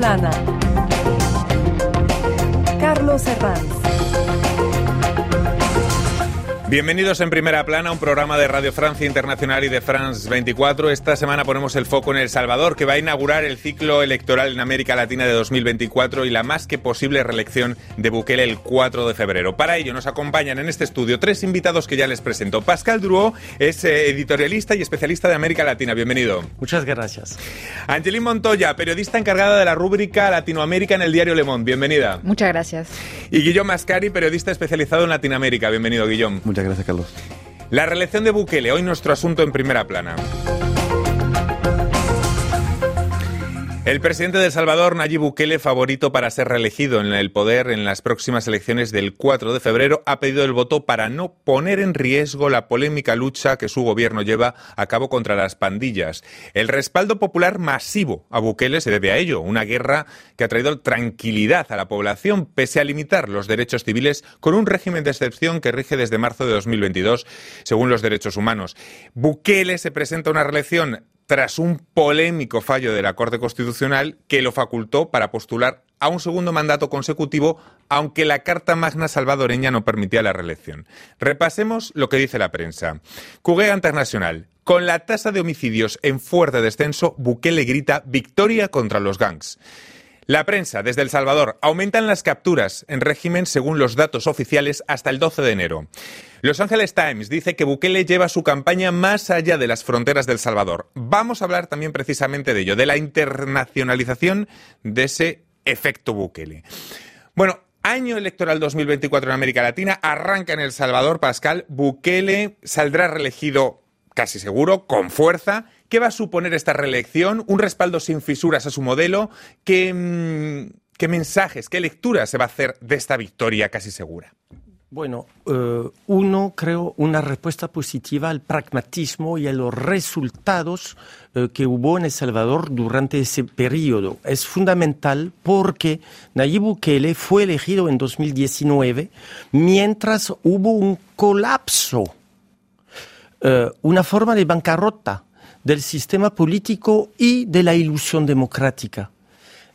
plana. Carlos Herranz. Bienvenidos en Primera Plana, un programa de Radio Francia Internacional y de France 24. Esta semana ponemos el foco en El Salvador, que va a inaugurar el ciclo electoral en América Latina de 2024 y la más que posible reelección de Bukele el 4 de febrero. Para ello nos acompañan en este estudio tres invitados que ya les presento. Pascal Drouot es eh, editorialista y especialista de América Latina. Bienvenido. Muchas gracias. Angelín Montoya, periodista encargada de la rúbrica Latinoamérica en el diario Le Monde. Bienvenida. Muchas gracias. Y Guillaume Mascari, periodista especializado en Latinoamérica. Bienvenido, Guillaume. Muchas gracias, Carlos. La reelección de Bukele, hoy nuestro asunto en primera plana. El presidente de El Salvador, Nayib Bukele, favorito para ser reelegido en el poder en las próximas elecciones del 4 de febrero, ha pedido el voto para no poner en riesgo la polémica lucha que su gobierno lleva a cabo contra las pandillas. El respaldo popular masivo a Bukele se debe a ello, una guerra que ha traído tranquilidad a la población pese a limitar los derechos civiles con un régimen de excepción que rige desde marzo de 2022 según los derechos humanos. Bukele se presenta a una reelección tras un polémico fallo de la Corte Constitucional que lo facultó para postular a un segundo mandato consecutivo, aunque la Carta Magna salvadoreña no permitía la reelección. Repasemos lo que dice la prensa. Cuguea Internacional. Con la tasa de homicidios en fuerte descenso, Bukele grita victoria contra los gangs. La prensa, desde El Salvador, aumentan las capturas en régimen según los datos oficiales hasta el 12 de enero. Los Angeles Times dice que Bukele lleva su campaña más allá de las fronteras del Salvador. Vamos a hablar también precisamente de ello, de la internacionalización de ese efecto Bukele. Bueno, Año electoral 2024 en América Latina, arranca en El Salvador, Pascal. Bukele saldrá reelegido casi seguro, con fuerza. ¿Qué va a suponer esta reelección? ¿Un respaldo sin fisuras a su modelo? ¿Qué, mm, mensajes, qué lectura se va a hacer de esta victoria casi segura? Bueno, eh, uno, creo, una respuesta positiva al pragmatismo y a los resultados eh, que hubo en El Salvador durante ese periodo. Es fundamental porque Nayib Bukele fue elegido en 2019 mientras hubo un colapso, eh, una forma de bancarrota del sistema político y de la ilusión democrática.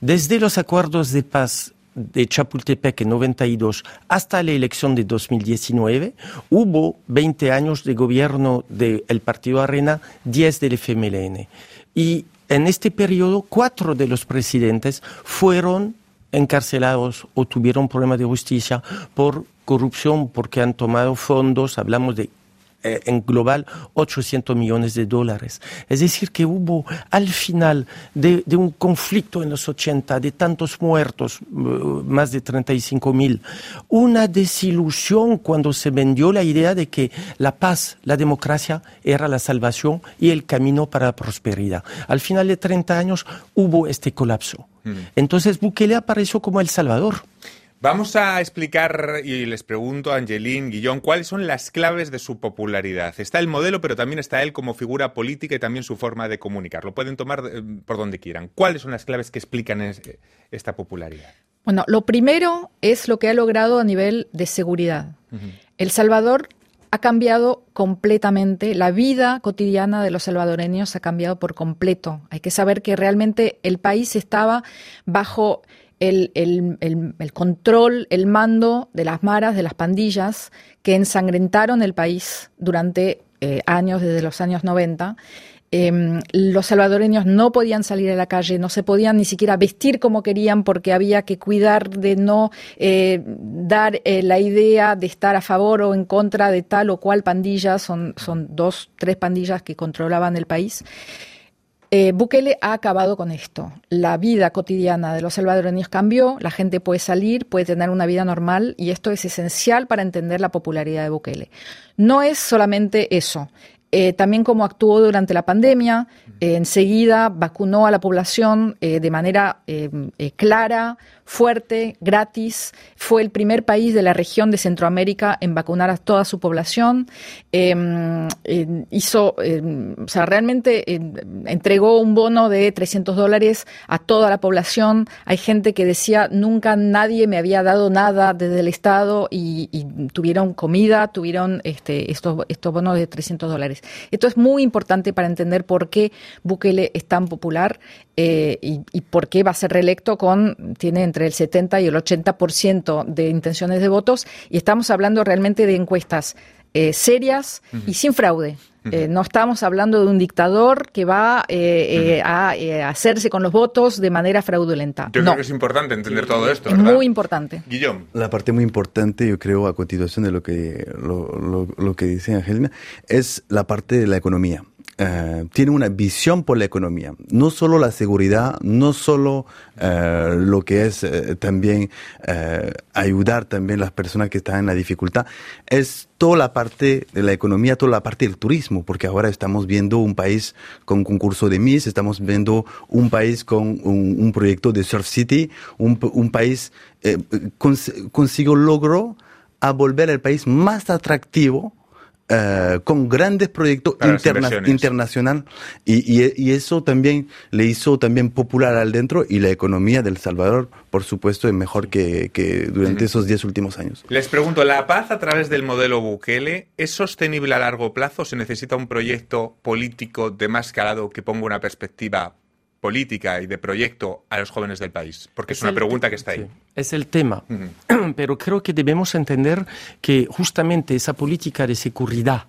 Desde los acuerdos de paz de Chapultepec en 92 hasta la elección de 2019, hubo 20 años de gobierno del Partido Arena, 10 del FMLN. Y en este periodo, cuatro de los presidentes fueron encarcelados o tuvieron problemas de justicia por corrupción porque han tomado fondos, hablamos de en global 800 millones de dólares. Es decir, que hubo al final de, un conflicto en los 80, de tantos muertos, eh, más de 35 mil, una desilusión cuando se vendió la idea de que la paz, la democracia era la salvación y el camino para la prosperidad. Al final de 30 años hubo este colapso. Mm. Entonces Bukele apareció como el Salvador. Vamos a explicar, y les pregunto a Angelín, Guillón, cuáles son las claves de su popularidad. Está el modelo, pero también está él como figura política y también su forma de comunicar. Lo pueden tomar eh, por donde quieran. ¿Cuáles son las claves que explican esta popularidad? Bueno, lo primero es lo que ha logrado a nivel de seguridad. El Salvador ha cambiado completamente, la vida cotidiana de los salvadoreños ha cambiado por completo. Hay que saber que realmente el país estaba bajo el, control, el mando de las maras, de las pandillas que ensangrentaron el país durante eh, años, desde los años 90. Em, los salvadoreños no podían salir a la calle, no se podían ni siquiera vestir como querían porque había que cuidar de no eh, dar eh, la idea de estar a favor o en contra de tal o cual pandilla. Son dos, tres pandillas que controlaban el país. Eh, Bukele ha acabado con esto. La vida cotidiana de los salvadoreños cambió, la gente puede salir, puede tener una vida normal y esto es esencial para entender la popularidad de Bukele. No es solamente eso. Eh, también como actuó durante la pandemia, eh, enseguida vacunó a la población de manera clara, fuerte, gratis. Fue el primer país de la región de Centroamérica en vacunar a toda su población. Em, hizo, em, o sea, realmente em, entregó un bono de 300 dólares a toda la población. Hay gente que decía, nunca nadie me había dado nada desde el Estado y, tuvieron comida, tuvieron este, estos, estos bonos de 300 dólares. Esto es muy importante para entender por qué Bukele es tan popular eh, y, por qué va a ser reelecto con, tiene entre el 70 y el 80% de intenciones de votos y estamos hablando realmente de encuestas eh, serias y sin fraude. Eh, no estamos hablando de un dictador que va a hacerse con los votos de manera fraudulenta. Yo creo que es importante entender todo esto. Es muy importante. Guillaume. La parte muy importante, yo creo, a continuación de lo que, lo, lo que dice Angelina, es la parte de la economía. Eh, tiene una visión por la economía, no solo la seguridad, no solo eh, lo que es eh, también ayudar también a las personas que están en la dificultad, es toda la parte de la economía, toda la parte del turismo, porque ahora estamos viendo un país con concurso de Miss, estamos viendo un país con un, proyecto de Surf City, un, país consigo logro a volver el país más atractivo eh, con grandes proyectos internacionales y, eso también le hizo también popular al dentro y la economía del Salvador, por supuesto, es mejor que, durante esos diez últimos años. Les pregunto, ¿la paz a través del modelo Bukele es sostenible a largo plazo? ¿Se necesita un proyecto político de más calado que ponga una perspectiva política y de proyecto a los jóvenes del país? Porque es, una pregunta que está ahí. es el tema. Pero creo que debemos entender que justamente esa política de seguridad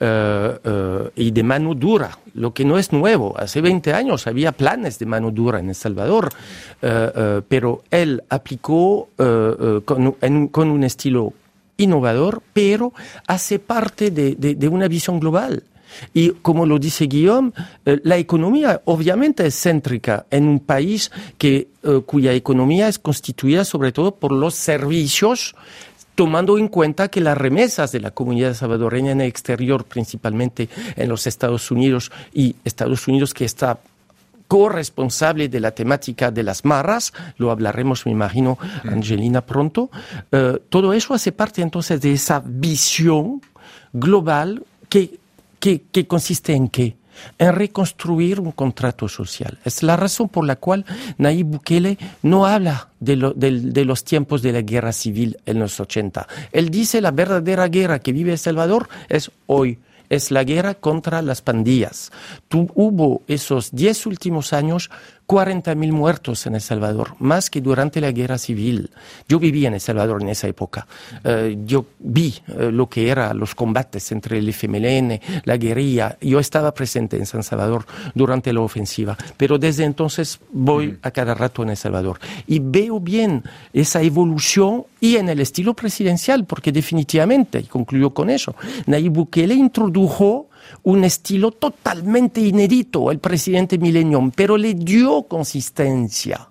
eh, eh, y de mano dura, lo que no es nuevo. Hace 20 años había planes de mano dura en El Salvador, eh, pero él aplicó con, un estilo innovador, pero hace parte de una visión global. Y como lo dice Guillaume, eh, la economía obviamente es céntrica en un país que, eh, cuya economía es constituida sobre todo por los servicios tomando en cuenta que las remesas de la comunidad salvadoreña en el exterior, principalmente en los Estados Unidos y Estados Unidos que está corresponsable de la temática de las marras, lo hablaremos, me imagino, Angelina pronto, eh, todo eso hace parte entonces de esa visión global que ¿Qué, consiste en qué? en reconstruir un contrato social. Es la razón por la cual Nayib Bukele no habla de, los tiempos de la guerra civil en los 80. Él dice la verdadera guerra que vive El Salvador es hoy es la guerra contra las pandillas. hubo esos diez últimos años 40.000 muertos en El Salvador, más que durante la guerra civil. Yo viví en El Salvador en esa época. Eh, yo vi eh, lo que eran los combates entre el FMLN, la guerrilla. Yo estaba presente en San Salvador durante la ofensiva, pero desde entonces voy a cada rato en El Salvador y veo bien esa evolución y en el estilo presidencial, porque definitivamente, y concluyo con eso, Nayib Bukele introdujo un estilo totalmente inédito al presidente Millennium, pero le dio consistencia.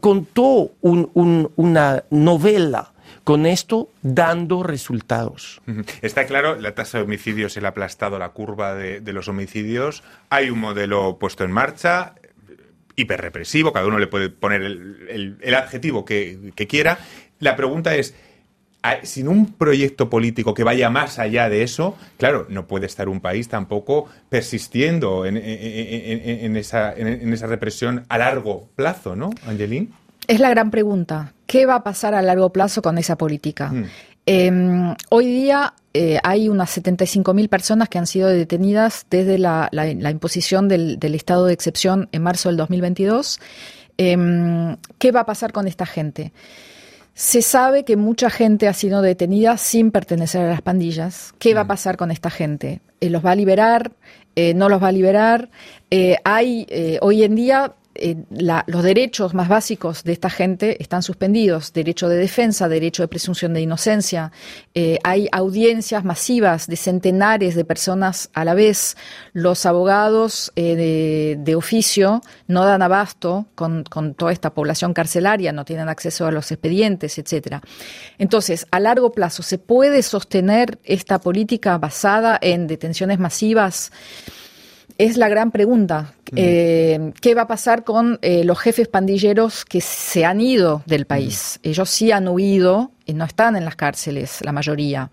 Contó una novela con esto dando resultados. Está claro, la tasa de homicidios ha aplastado la curva de, los homicidios. Hay un modelo puesto en marcha, hiperrepresivo, cada uno le puede poner el, adjetivo que, quiera. La pregunta es, sin un proyecto político que vaya más allá de eso, claro, no puede estar un país tampoco persistiendo en, esa, represión a largo plazo, ¿no, Angelín? Es la gran pregunta. ¿Qué va a pasar a largo plazo con esa política? Hmm. Em, hoy día eh, hay unas 75.000 personas que han sido detenidas desde la, imposición del, estado de excepción en marzo del 2022. Em, ¿Qué va a pasar con esta gente? Se sabe que mucha gente ha sido detenida sin pertenecer a las pandillas. ¿Qué va a mm. pasar con esta gente? Eh, ¿Los va a liberar? Eh, ¿No los va a liberar? Eh, hay hoy en día eh, los derechos más básicos de esta gente están suspendidos, derecho de defensa, derecho de presunción de inocencia. Eh, hay audiencias masivas de centenares de personas a la vez. Los abogados eh, de, oficio no dan abasto con, con, toda esta población carcelaria, no tienen acceso a los expedientes, etcétera. Entonces, a largo plazo, ¿se puede sostener esta política basada en detenciones masivas? Es la gran pregunta. Eh, ¿Qué va a pasar con eh, los jefes pandilleros que se han ido del país? Ellos sí han huido y no están en las cárceles, la mayoría.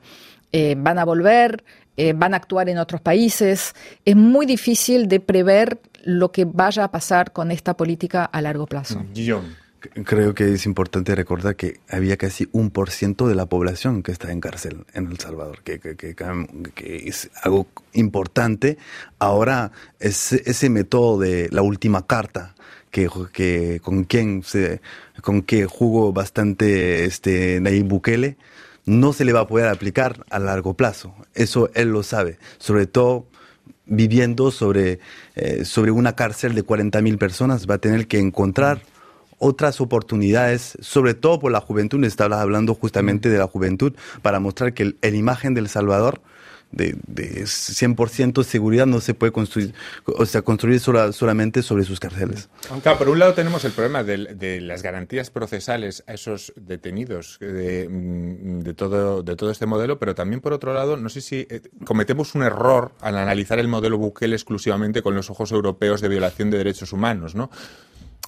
Eh, van a volver, van a actuar en otros países. Es muy difícil de prever lo que vaya a pasar con esta política a largo plazo. Creo que es importante recordar que había casi un por ciento de la población que está en cárcel en El Salvador, que, que, es algo importante. Ahora, ese, método de la última carta, que, que con quien se, con que jugó bastante este Nayib Bukele, no se le va a poder aplicar a largo plazo. Eso él lo sabe. Sobre todo viviendo sobre, eh, sobre una cárcel de 40.000 personas, va a tener que encontrar otras oportunidades, sobre todo por la juventud. Estabas hablando justamente de la juventud para mostrar que el, imagen del Salvador de, de 100% seguridad no se puede construir, o sea, construir solamente sobre sus cárceles. Claro, por un lado tenemos el problema de, las garantías procesales a esos detenidos de, mm, de, todo, de todo este modelo, pero también por otro lado, no sé si eh, cometemos un error al analizar el modelo Bukele exclusivamente con los ojos europeos de violación de derechos humanos, ¿no?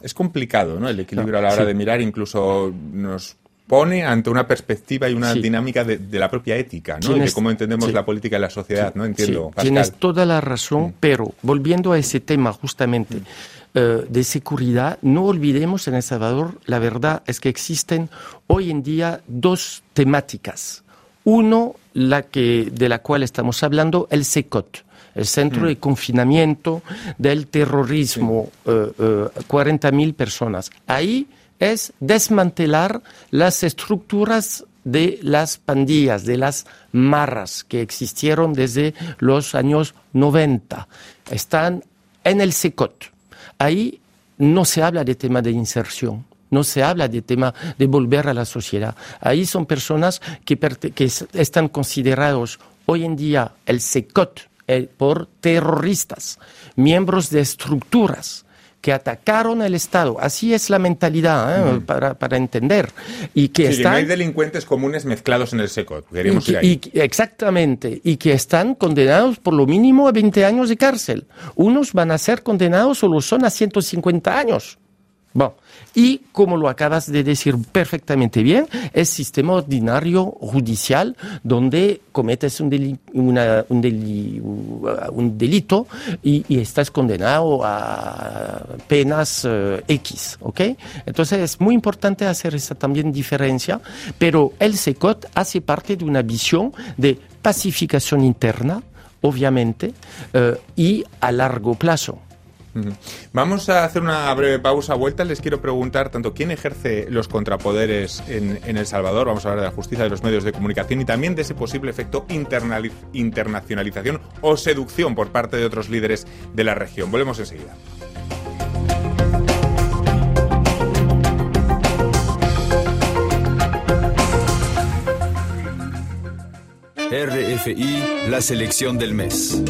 Es complicado, ¿no? El equilibrio a la hora de mirar incluso nos pone ante una perspectiva y una dinámica de, la propia ética, ¿no? de cómo entendemos la política y la sociedad, ¿no? Entiendo. Tienes toda la razón, mm. pero volviendo a ese tema justamente eh, de seguridad, no olvidemos en El Salvador, la verdad es que existen hoy en día dos temáticas. Uno, la que, de la cual estamos hablando, el SECOT el centro mm. de confinamiento del terrorismo, 40.000 eh, personas. Ahí es desmantelar las estructuras de las pandillas, de las marras que existieron desde los años 90. Están en el SECOT. Ahí no se habla de tema de inserción, no se habla de tema de volver a la sociedad. Ahí son personas que, que están considerados hoy en día el SECOT eh, por terroristas, miembros de estructuras que atacaron el Estado. Así es la mentalidad ¿eh? para, para, entender. Y que, están... no hay delincuentes comunes mezclados en el SECOT. exactamente. Y que están condenados por lo mínimo a 20 años de cárcel. Unos van a ser condenados o lo son a 150 años. Bueno, y como lo acabas de decir perfectamente bien, es sistema ordinario judicial donde cometes un, un, delito y, estás condenado a penas eh, X, ¿ok? Entonces es muy importante hacer esa también diferencia, pero el SECOT hace parte de una visión de pacificación interna, obviamente, eh, y a largo plazo. Vamos a hacer una breve pausa. Vuelta, les quiero preguntar tanto quién ejerce los contrapoderes en, El Salvador, vamos a hablar de la justicia de los medios de comunicación y también de ese posible efecto internacionalización o seducción por parte de otros líderes de la región. Volvemos enseguida. RFI, la selección del mes.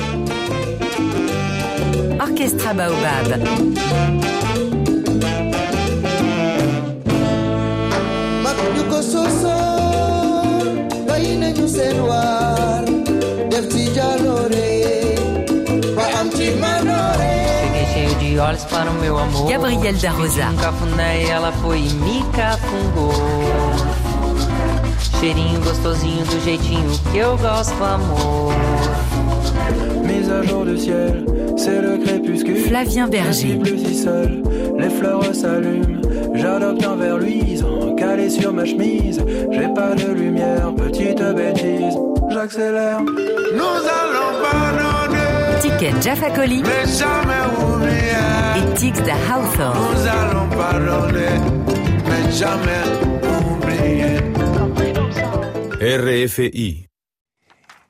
Orchestra Baobab. cheio de olhos para o meu amor. Gabriel da Rosa. Um cafuné, ela foi e me cafungou. Cheirinho gostosinho do jeitinho que eu gosto, amor. Mise à jour du ciel. C'est le crépuscule. Flavien Berger. plus si seul, les fleurs s'allument. J'adopte un verre luisant, calé sur ma chemise. J'ai pas de lumière, petite bêtise. J'accélère. Nous allons pardonner. Ticket Jaffa Coli. Mais jamais oublier. Et Tix de Hawthorne. Nous allons pardonner. Mais jamais oublier. RFI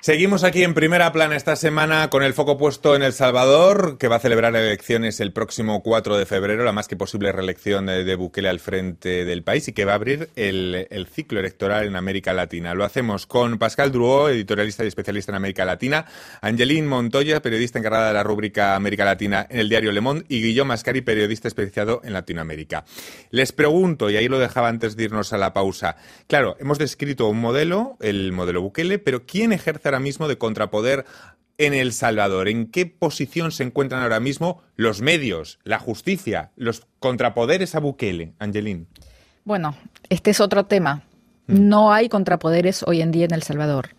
Seguimos aquí en primera plana esta semana con el foco puesto en El Salvador, que va a celebrar elecciones el próximo 4 de febrero, la más que posible reelección de, Bukele al frente del país y que va a abrir el, ciclo electoral en América Latina. Lo hacemos con Pascal Drouot, editorialista y especialista en América Latina, Angeline Montoya, periodista encargada de la rúbrica América Latina en el diario Le Monde, y Guillaume Mascari, periodista especializado en Latinoamérica. Les pregunto, y ahí lo dejaba antes de irnos a la pausa, claro, hemos descrito un modelo, el modelo Bukele, pero ¿quién ejerce ahora mismo de contrapoder en El Salvador. ¿En qué posición se encuentran ahora mismo los medios, la justicia, los contrapoderes a Bukele, Angelín? Bueno, este es otro tema. No hay contrapoderes hoy en día en El Salvador.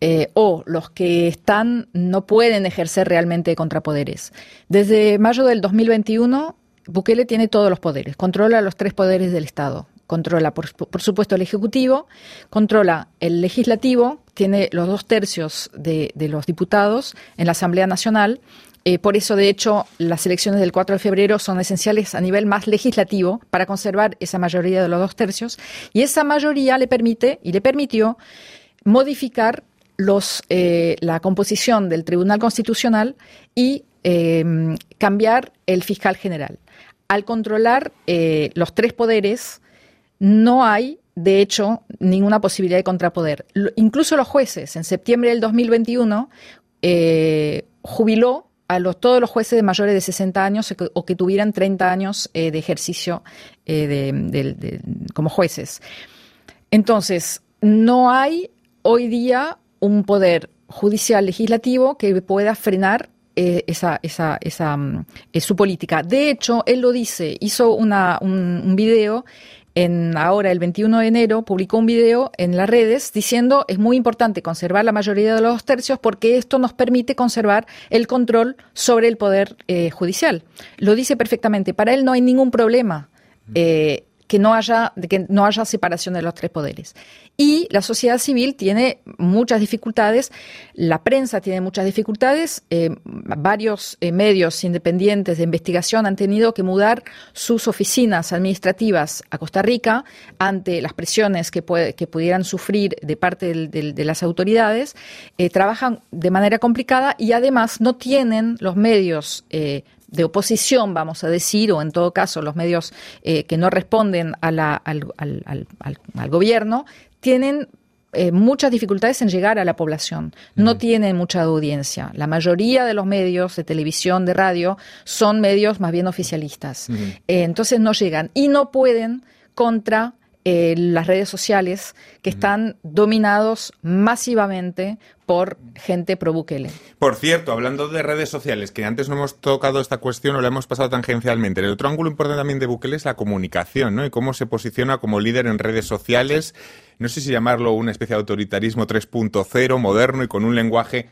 Eh, o los que están no pueden ejercer realmente contrapoderes. Desde mayo del 2021, Bukele tiene todos los poderes, controla los tres poderes del Estado. Controla, por, supuesto, el Ejecutivo, controla el Legislativo, tiene los dos tercios de, de los diputados en la Asamblea Nacional. Eh, por eso, de hecho, las elecciones del 4 de febrero son esenciales a nivel más legislativo para conservar esa mayoría de los dos tercios. Y esa mayoría le permite y le permitió modificar los, eh, la composición del Tribunal Constitucional y eh, cambiar el fiscal general. Al controlar eh, los tres poderes, no hay, de hecho, ninguna posibilidad de contrapoder. Incluso los jueces, en septiembre del 2021, eh, jubiló a los, todos los jueces de mayores de 60 años o que, tuvieran 30 años eh, de ejercicio eh, como jueces. Entonces, no hay hoy día un poder judicial legislativo que pueda frenar eh, esa, esa, esa, mm, su política. De hecho, él lo dice, hizo una, un, un video en ahora el 21 de enero publicó un video en las redes diciendo es muy importante conservar la mayoría de los tercios porque esto nos permite conservar el control sobre el poder eh, judicial. Lo dice perfectamente. Para él no hay ningún problema. eh, que no haya que no haya separación de los tres poderes. Y la sociedad civil tiene muchas dificultades, la prensa tiene muchas dificultades, eh, varios eh, medios independientes de investigación han tenido que mudar sus oficinas administrativas a Costa Rica ante las presiones que, puede- que pudieran sufrir de parte del- de las autoridades, eh, trabajan de manera complicada y además no tienen los medios de oposición, vamos a decir, o en todo caso los medios eh, que no responden a la- al, al- al- gobierno, tienen eh, muchas dificultades en llegar a la población. No tienen mucha audiencia. La mayoría de los medios de televisión, de radio, son medios más bien oficialistas. Eh, entonces no llegan y no pueden contra eh, las redes sociales que están dominados masivamente por gente pro Bukele. Por cierto, hablando de redes sociales, que antes no hemos tocado esta cuestión o la hemos pasado tangencialmente, el otro ángulo importante también de Bukele es la comunicación, ¿no? Y cómo se posiciona como líder en redes sociales. No sé si llamarlo una especie de autoritarismo 3.0, moderno y con un lenguaje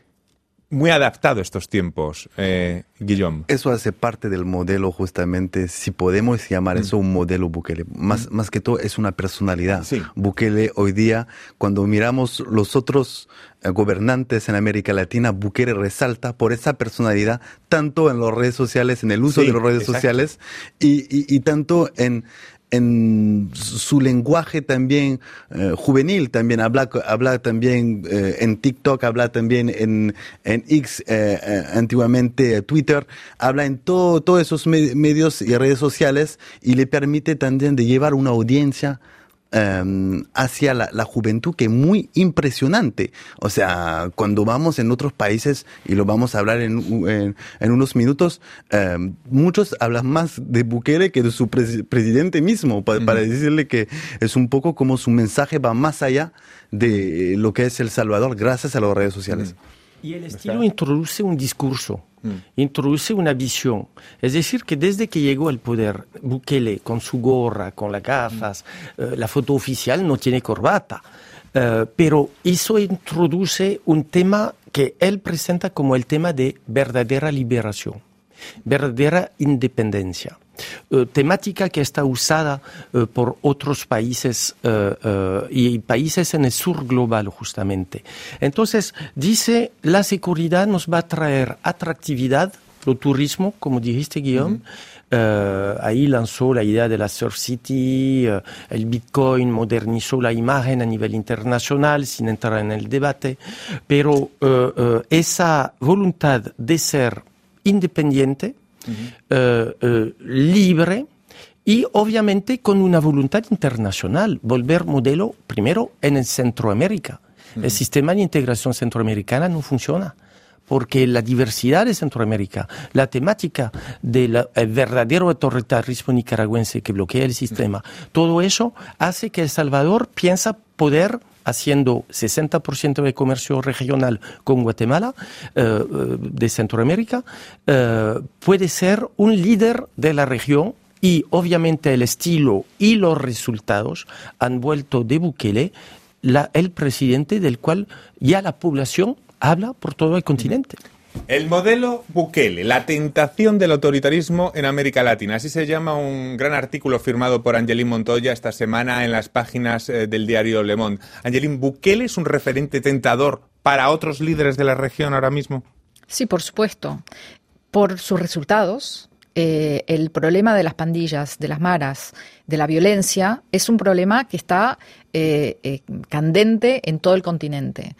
muy adaptado a estos tiempos, eh, Guillaume. Eso hace parte del modelo justamente, si podemos llamar eso un modelo Bukele. Más, más que todo es una personalidad. Sí. Bukele hoy día, cuando miramos los otros eh, gobernantes en América Latina, Bukele resalta por esa personalidad, tanto en las redes sociales, en el uso Sí, de las redes exacto. sociales, y, y- y tanto en, en su lenguaje también eh, juvenil, también habla, habla también eh, en TikTok, habla también en, en X, eh, antiguamente Twitter, habla en todo, todos esos me- medios y redes sociales y le permite también de llevar una audiencia eh, hacia la, la juventud que es muy impresionante. O sea, cuando vamos en otros países, y lo vamos a hablar en, en- en unos minutos, eh, muchos hablan más de Bukele que de su pres- presidente mismo, pa- para decirle que es un poco como su mensaje va más allá de lo que es El Salvador gracias a las redes sociales. Y el estilo introduce un discurso, introduce una visión. Es decir, que desde que llegó al poder, Bukele, con su gorra, con las gafas, eh, la foto oficial no tiene corbata, Eh, pero eso introduce un tema que él presenta como el tema de verdadera liberación, verdadera independencia. eh, temática que está usada eh, por otros países eh, y países en el sur global justamente. Entonces, dice, la seguridad nos va a traer atractividad, lo turismo, como dijiste, Guillaume. Ahí lanzó la idea de la Surf City, el Bitcoin modernizó la imagen a nivel internacional sin entrar en el debate, pero esa voluntad de ser independiente, eh, eh, libre y obviamente con una voluntad internacional, volver modelo primero en el Centroamérica. El sistema de integración centroamericana no funciona porque la diversidad de Centroamérica, la temática del verdadero autoritarismo nicaragüense que bloquea el sistema, todo eso hace que El Salvador piensa poder haciendo 60% de comercio regional con Guatemala, eh, eh, de Centroamérica, eh, puede ser un líder de la región y obviamente el estilo y los resultados han vuelto de Bukele la- el presidente del cual ya la población habla por todo el continente. El modelo Bukele, la tentación del autoritarismo en América Latina. Así se llama un gran artículo firmado por Angelín Montoya esta semana en las páginas eh, del diario Le Monde. Angelín, ¿Bukele es un referente tentador para otros líderes de la región ahora mismo? Sí, por supuesto. Por sus resultados, eh, el problema de las pandillas, de las maras, de la violencia, es un problema que está eh, candente en todo el continente.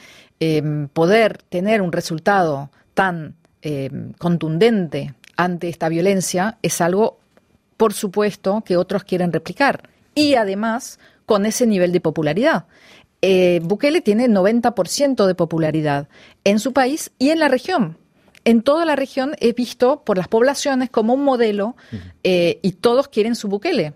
Poder tener un resultado tan eh, contundente ante esta violencia es algo, por supuesto, que otros quieren replicar. Y además, con ese nivel de popularidad. Eh, Bukele tiene 90% de popularidad en su país y en la región. En toda la región he visto por las poblaciones como un modelo eh, y todos quieren su Bukele.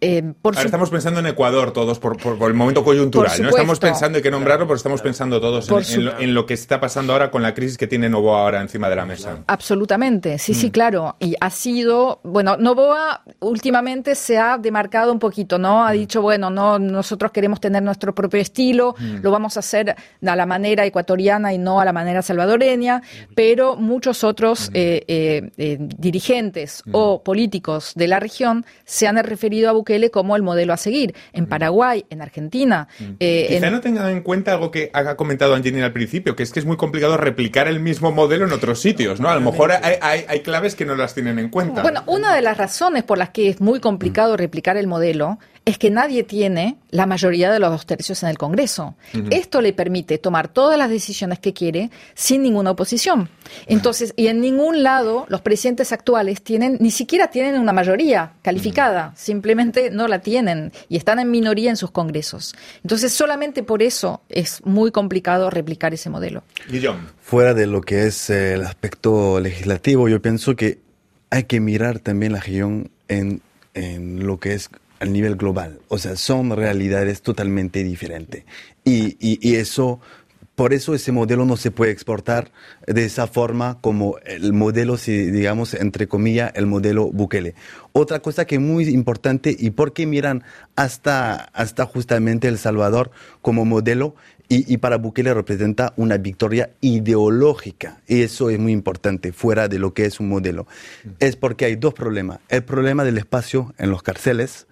Eh, por Ahora su- estamos pensando en Ecuador todos por, por- por el momento coyuntural. No estamos pensando, hay que nombrarlo, pero estamos pensando todos en, lo, en lo que está pasando ahora con la crisis que tiene Novoa ahora encima de la mesa. Absolutamente, sí, Mm. sí, claro. Y ha sido, bueno, Novoa últimamente se ha demarcado un poquito, ¿no? Mm. Ha dicho, bueno, no, nosotros queremos tener nuestro propio estilo, Mm. lo vamos a hacer a la manera ecuatoriana y no a la manera salvadoreña, pero muchos Mm. otros eh, eh, eh, dirigentes o políticos de la región se han referido a Bukele como el modelo a seguir. En Paraguay, en Argentina, eh. Quizá en- no tengan en cuenta algo que ha comentado Angelina al principio, que es que es muy complicado replicar el mismo modelo en otros sitios, ¿no? A lo mejor hay, hay- hay claves que no las tienen en cuenta. Bueno, una de las razones por las que es muy complicado replicar el modelo es que nadie tiene la mayoría de los dos tercios en el Congreso. Esto le permite tomar todas las decisiones que quiere sin ninguna oposición. Entonces, y en ningún lado los presidentes actuales tienen, ni siquiera tienen una mayoría calificada, simplemente no la tienen y están en minoría en sus congresos. Entonces, solamente por eso es muy complicado replicar ese modelo. Guillaume. Fuera de lo que es el aspecto legislativo, yo pienso que hay que mirar también la región en, en lo que es a nivel global. O sea, son realidades totalmente diferentes. Y, y, eso, por eso ese modelo no se puede exportar de esa forma como el modelo, si digamos, entre comillas, el modelo Bukele. Otra cosa que es muy importante y por qué miran hasta, hasta justamente El Salvador como modelo y, y para Bukele representa una victoria ideológica. Y eso es muy importante, fuera de lo que es un modelo. Es porque hay dos problemas. El problema del espacio en los cárceles,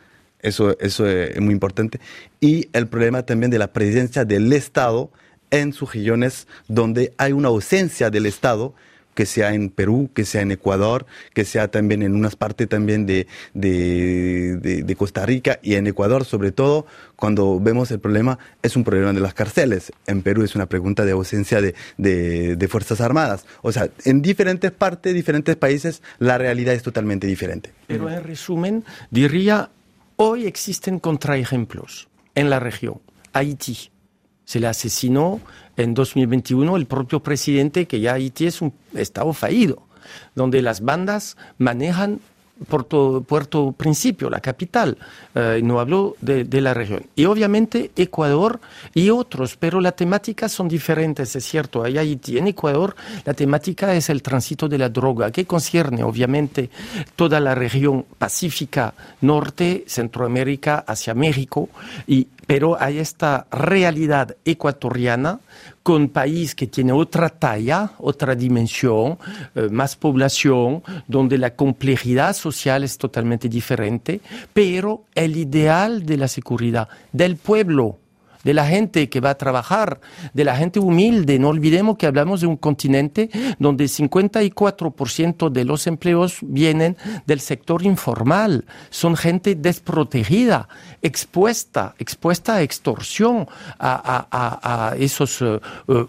eso, eso es muy importante, y el problema también de la presencia del Estado en sus regiones donde hay una ausencia del Estado que sea en Perú, que sea en Ecuador, que sea también en unas partes también de, de, de- Costa Rica y en Ecuador, sobre todo, cuando vemos el problema, es un problema de las cárceles. En Perú es una pregunta de ausencia de- de Fuerzas Armadas. O sea, en diferentes partes, diferentes países, la realidad es totalmente diferente. Pero en resumen, diría, hoy existen contraejemplos en la región. Haití. Se le asesinó en 2021 el propio presidente, que ya Haití es un estado fallido, donde las bandas manejan Puerto, Puerto Principio, la capital. Eh, no hablo de, la región. Y obviamente Ecuador y otros, pero las temáticas son diferentes, es cierto. Hay Haití, en Ecuador, la temática es el tránsito de la droga, que concierne obviamente toda la región pacífica, norte, Centroamérica, hacia México, y, pero hay esta realidad ecuatoriana con país que tiene otra talla, otra dimensión, eh, más población, donde la complejidad social es totalmente diferente, pero el ideal de la seguridad del pueblo, de la gente que va a trabajar, de la gente humilde. No olvidemos que hablamos de un continente donde 54% de los empleos vienen del sector informal. Son gente desprotegida, expuesta, expuesta a extorsión, a, a- a- esos eh,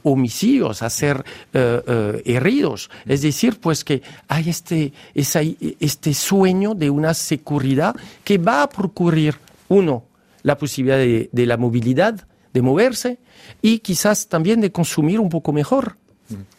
homicidios, a ser eh, heridos. Es decir, pues que hay este, este sueño de una seguridad que va a procurar, uno, la posibilidad de, la movilidad, de moverse y quizás también de consumir un poco mejor.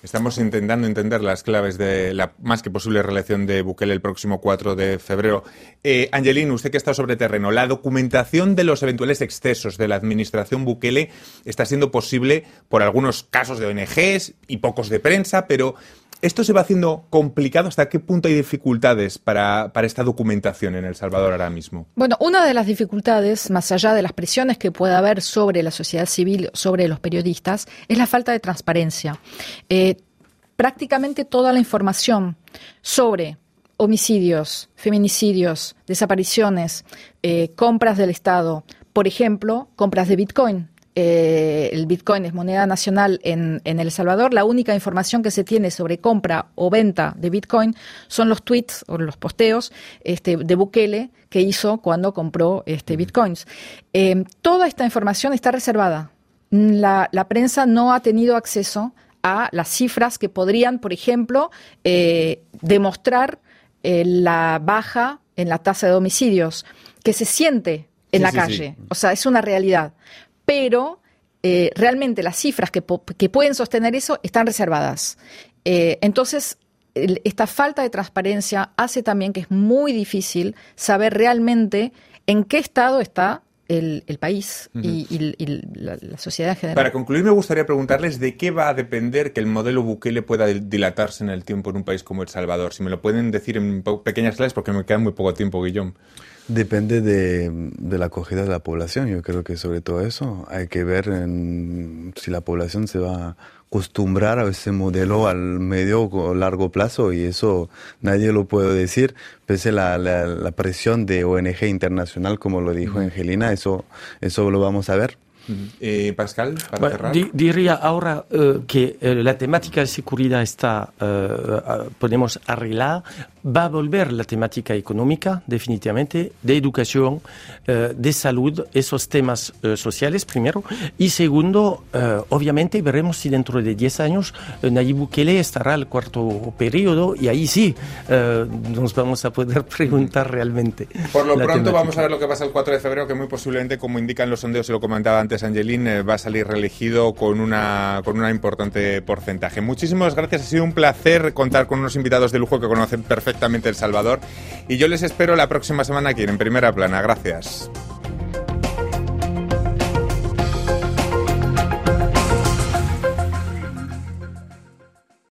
Estamos intentando entender las claves de la más que posible relación de Bukele el próximo 4 de febrero. Eh, Angelín, usted que está sobre terreno, la documentación de los eventuales excesos de la administración Bukele está siendo posible por algunos casos de ONGs y pocos de prensa, pero ¿esto se va haciendo complicado? ¿Hasta qué punto hay dificultades para, para esta documentación en El Salvador ahora mismo? Bueno, una de las dificultades, más allá de las presiones que pueda haber sobre la sociedad civil, sobre los periodistas, es la falta de transparencia. Eh, prácticamente toda la información sobre homicidios, feminicidios, desapariciones, eh, compras del Estado, por ejemplo, compras de Bitcoin. Eh, el Bitcoin es moneda nacional en, en, El Salvador. La única información que se tiene sobre compra o venta de Bitcoin son los tweets o los posteos este, de Bukele que hizo cuando compró este, Bitcoins. Eh, toda esta información está reservada. La, la prensa no ha tenido acceso a las cifras que podrían, por ejemplo, eh, demostrar eh, la baja en la tasa de homicidios que se siente en Sí, la sí, calle. sí. O sea, es una realidad. Pero eh, realmente las cifras que, que pueden sostener eso están reservadas. Eh, entonces, el- esta falta de transparencia hace también que es muy difícil saber realmente en qué estado está el, el país y, y- y la, la sociedad en general. Para concluir, me gustaría preguntarles de qué va a depender que el modelo Bukele pueda dil- dilatarse en el tiempo en un país como El Salvador. Si me lo pueden decir en pequeñas clases, porque me queda muy poco tiempo, Guillón. Depende de, de la acogida de la población. Yo creo que sobre todo eso hay que ver en si la población se va a acostumbrar a ese modelo al medio o largo plazo y eso nadie lo puede decir. Pese a la, la, la presión de ONG internacional, como lo dijo Angelina, eso, eso lo vamos a ver. Eh, Pascal, para Bueno, cerrar. di- diría ahora eh, que eh, la temática de seguridad está, eh, podemos arreglar. Va a volver la temática económica, definitivamente, de educación, eh, de salud, esos temas sociales, primero. Y segundo, obviamente, veremos si dentro de 10 años Nayib Bukele estará al cuarto periodo y ahí sí nos vamos a poder preguntar realmente. Por lo pronto temática. vamos a ver lo que pasa el 4 de febrero, que muy posiblemente, como indican los sondeos, y lo comentaba antes Angelín, eh, va a salir reelegido con una con un importante porcentaje. Muchísimas gracias, ha sido un placer contar con unos invitados de lujo que conocen perfectamente El Salvador y yo les espero la próxima semana aquí en Primera Plana. Gracias.